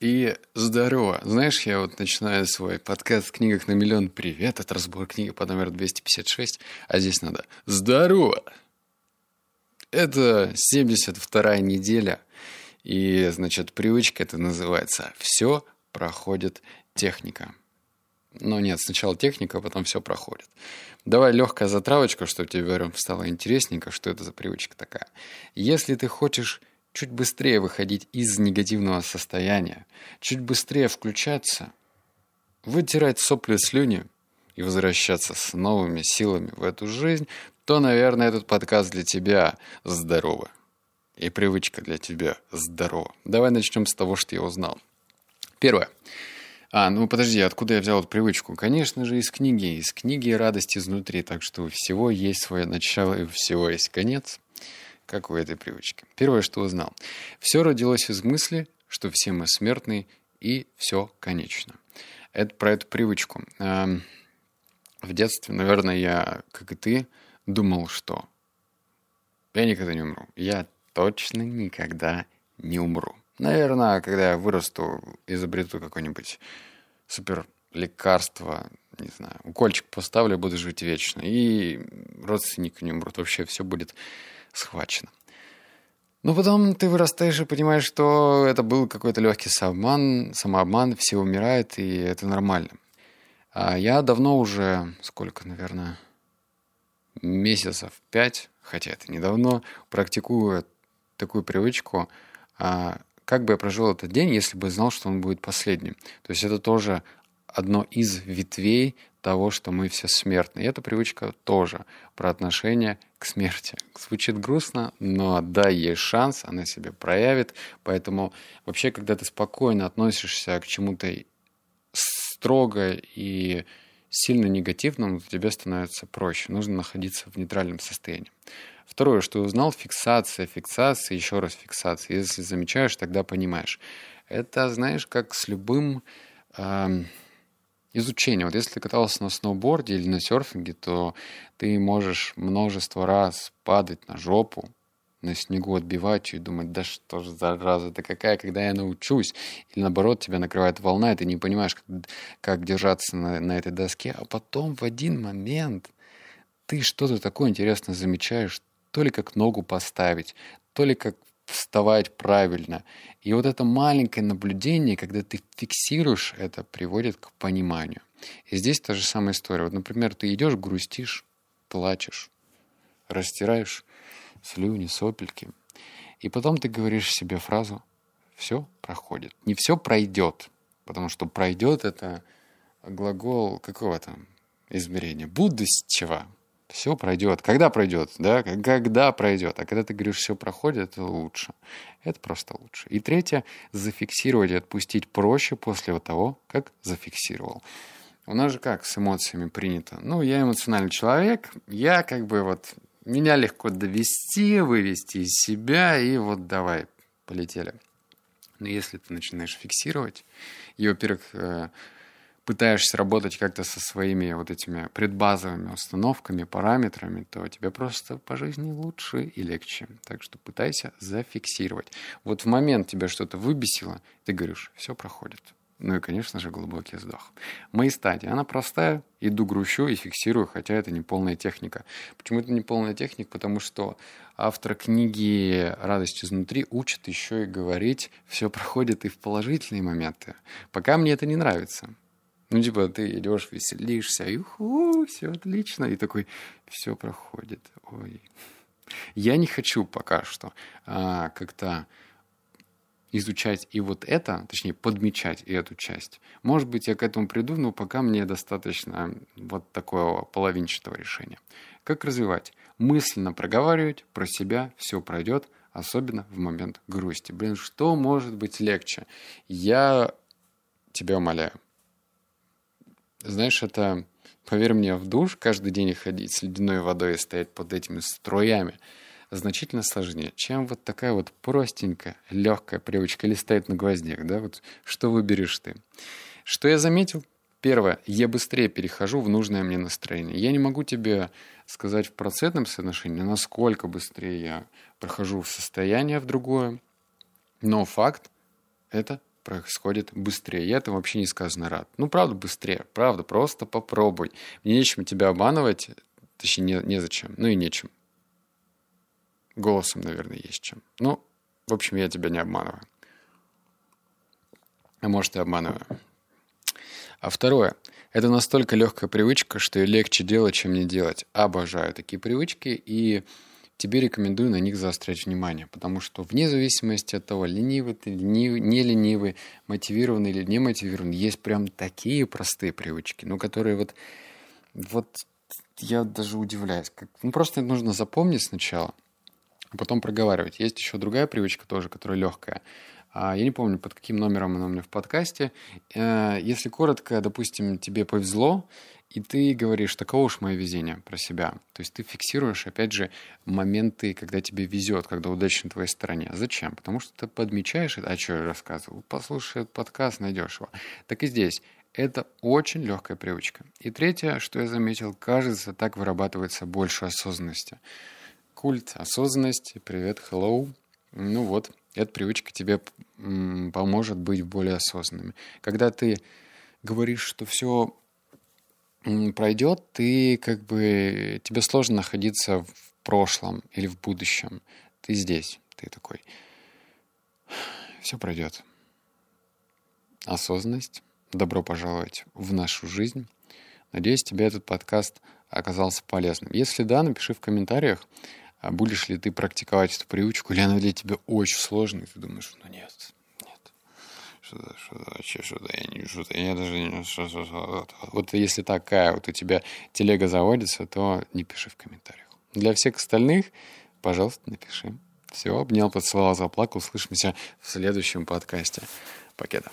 И здорово. Знаешь, я вот начинаю свой подкаст в книгах на миллион привет. Это разбор книги по номеру 256. А здесь надо здорово. Это 72 неделя. И, значит, привычка это называется «Все проходит техника». Но нет, сначала техника, а потом все проходит. Давай легкая затравочка, чтобы тебе стало интересненько, что это за привычка такая. Если ты хочешь чуть быстрее выходить из негативного состояния, чуть быстрее включаться, вытирать сопли слюни и возвращаться с новыми силами в эту жизнь, то, наверное, этот подкаст для тебя здорово. И привычка для тебя здорова. Давай начнем с того, что я узнал. Первое. А, ну подожди, откуда я взял эту привычку? Конечно же, из книги. Из книги «Радость изнутри». Так что у всего есть свое начало и у всего есть конец как у этой привычки. Первое, что узнал. Все родилось из мысли, что все мы смертны и все конечно. Это про эту привычку. Эм, в детстве, наверное, я, как и ты, думал, что я никогда не умру. Я точно никогда не умру. Наверное, когда я вырасту, изобрету какое-нибудь супер лекарство, не знаю, укольчик поставлю, буду жить вечно. И родственники не умрут. Вообще все будет схвачено. Но потом ты вырастаешь и понимаешь, что это был какой-то легкий самообман, самообман, все умирают, и это нормально. А я давно уже, сколько, наверное, месяцев пять, хотя это недавно, практикую такую привычку, а как бы я прожил этот день, если бы знал, что он будет последним. То есть это тоже одно из ветвей того, что мы все смертны. И эта привычка тоже про отношение к смерти. Звучит грустно, но да, есть шанс, она себя проявит. Поэтому вообще, когда ты спокойно относишься к чему-то строго и сильно негативному, то тебе становится проще. Нужно находиться в нейтральном состоянии. Второе, что узнал, фиксация, фиксация, еще раз фиксация. Если замечаешь, тогда понимаешь. Это, знаешь, как с любым... Э, изучение. Вот если ты катался на сноуборде или на серфинге, то ты можешь множество раз падать на жопу, на снегу отбивать и думать, да что же за раза это какая, когда я научусь. Или наоборот, тебя накрывает волна, и ты не понимаешь, как, как держаться на, на этой доске. А потом в один момент ты что-то такое интересное замечаешь, то ли как ногу поставить, то ли как вставать правильно. И вот это маленькое наблюдение, когда ты фиксируешь это, приводит к пониманию. И здесь та же самая история. Вот, например, ты идешь, грустишь, плачешь, растираешь слюни, сопельки. И потом ты говоришь себе фразу «все проходит». Не «все пройдет», потому что «пройдет» — это глагол какого там измерения? Будущего все пройдет. Когда пройдет, да? Когда пройдет. А когда ты говоришь, все проходит, это лучше. Это просто лучше. И третье, зафиксировать и отпустить проще после того, как зафиксировал. У нас же как с эмоциями принято? Ну, я эмоциональный человек, я как бы вот, меня легко довести, вывести из себя, и вот давай, полетели. Но если ты начинаешь фиксировать, и, во-первых, э, пытаешься работать как-то со своими вот этими предбазовыми установками, параметрами, то тебе просто по жизни лучше и легче. Так что пытайся зафиксировать. Вот в момент тебя что-то выбесило, ты говоришь, все проходит. Ну и, конечно же, глубокий вздох. Мои стадии. Она простая. Иду, грущу и фиксирую, хотя это не полная техника. Почему это не полная техника? Потому что автор книги «Радость изнутри» учит еще и говорить, все проходит и в положительные моменты. Пока мне это не нравится. Ну, типа, ты идешь, веселишься, и все отлично. И такой, все проходит. Ой. Я не хочу пока что а, как-то изучать и вот это, точнее, подмечать и эту часть. Может быть, я к этому приду, но пока мне достаточно вот такого половинчатого решения. Как развивать? Мысленно проговаривать про себя, все пройдет, особенно в момент грусти. Блин, что может быть легче? Я тебя умоляю, знаешь, это, поверь мне, в душ каждый день ходить с ледяной водой и стоять под этими струями значительно сложнее, чем вот такая вот простенькая, легкая привычка или стоять на гвоздях, да, вот что выберешь ты. Что я заметил? Первое, я быстрее перехожу в нужное мне настроение. Я не могу тебе сказать в процентном соотношении, насколько быстрее я прохожу в состояние в другое, но факт — это происходит быстрее. Я этому вообще не сказано рад. Ну, правда, быстрее. Правда, просто попробуй. Мне нечем тебя обманывать. Точнее, не, незачем. Ну и нечем. Голосом, наверное, есть чем. Ну, в общем, я тебя не обманываю. А может, и обманываю. А второе. Это настолько легкая привычка, что ее легче делать, чем не делать. Обожаю такие привычки и тебе рекомендую на них заострять внимание, потому что вне зависимости от того, ленивый ты, ленивый, не ленивый, мотивированный или не мотивированный, есть прям такие простые привычки, ну, которые вот, вот я даже удивляюсь. Как, ну, просто нужно запомнить сначала, а потом проговаривать. Есть еще другая привычка тоже, которая легкая. А, я не помню, под каким номером она у меня в подкасте. Э, если коротко, допустим, тебе повезло, и ты говоришь, таково уж мое везение про себя. То есть ты фиксируешь, опять же, моменты, когда тебе везет, когда удача на твоей стороне. Зачем? Потому что ты подмечаешь это. А что я рассказывал? Послушай этот подкаст, найдешь его. Так и здесь. Это очень легкая привычка. И третье, что я заметил, кажется, так вырабатывается больше осознанности. Культ осознанности. Привет, hello. Ну вот, эта привычка тебе поможет быть более осознанным. Когда ты говоришь, что все пройдет, ты как бы тебе сложно находиться в прошлом или в будущем. Ты здесь, ты такой. Все пройдет. Осознанность. Добро пожаловать в нашу жизнь. Надеюсь, тебе этот подкаст оказался полезным. Если да, напиши в комментариях, а будешь ли ты практиковать эту привычку, или она для тебя очень сложная, и ты думаешь, ну нет, что-то, что-то, вообще что-то, я не, что-то, я даже не, что, что, вот если такая вот у тебя телега заводится, то не пиши в комментариях. Для всех остальных, пожалуйста, напиши. Все, обнял, поцеловал, заплакал. Услышимся в следующем подкасте. Покеда.